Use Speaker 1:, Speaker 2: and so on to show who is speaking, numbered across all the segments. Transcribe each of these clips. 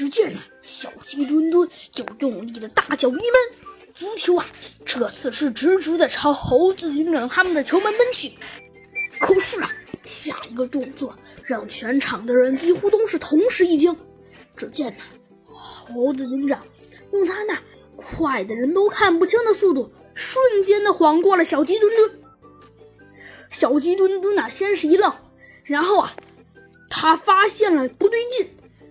Speaker 1: 只见呢，小鸡墩墩又用力的大脚一闷，足球啊，这次是直直的朝猴子警长他们的球门奔去。可是啊，下一个动作让全场的人几乎都是同时一惊。只见呢，猴子警长用他那快的人都看不清的速度，瞬间的晃过了小鸡墩墩。小鸡墩墩呢，先是一愣，然后啊，他发现了不对劲。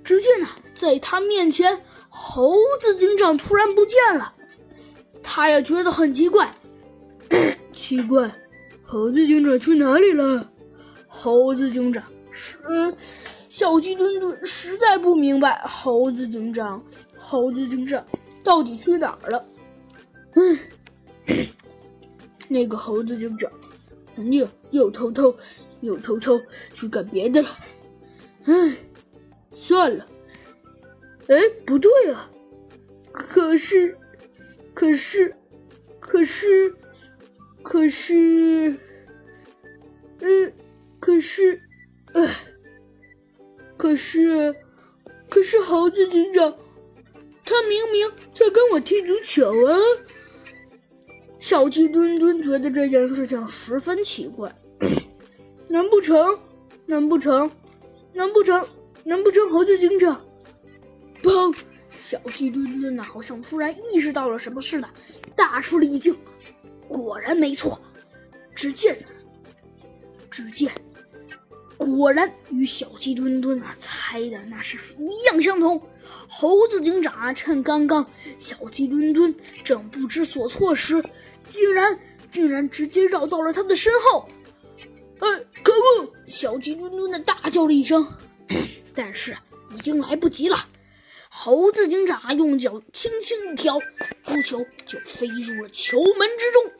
Speaker 1: 只见呢，在他面前，猴子警长突然不见了。他也觉得很奇怪，奇怪，猴子警长去哪里了？猴子警长是小鸡墩墩实在不明白，猴子警长，猴子警长到底去哪儿了？嗯，那个猴子警长肯定又偷偷又偷偷去干别的了。唉。算了，哎，不对啊！可是，可是，可是，可是，嗯，可是，哎，可是，可是猴子警长，他明明在跟我踢足球啊！小鸡墩墩觉得这件事情十分奇怪，难不成？难不成？难不成？难不成猴子警长？砰！小鸡墩墩呐，好像突然意识到了什么似的，大吃了一惊。果然没错，只见，只见，果然与小鸡墩墩啊猜的那是一样相同。猴子警长啊，趁刚刚小鸡墩墩正不知所措时，竟然竟然直接绕到了他的身后。哎，可恶！小鸡墩墩的大叫了一声。但是已经来不及了，猴子警长用脚轻轻一挑，足球就飞入了球门之中。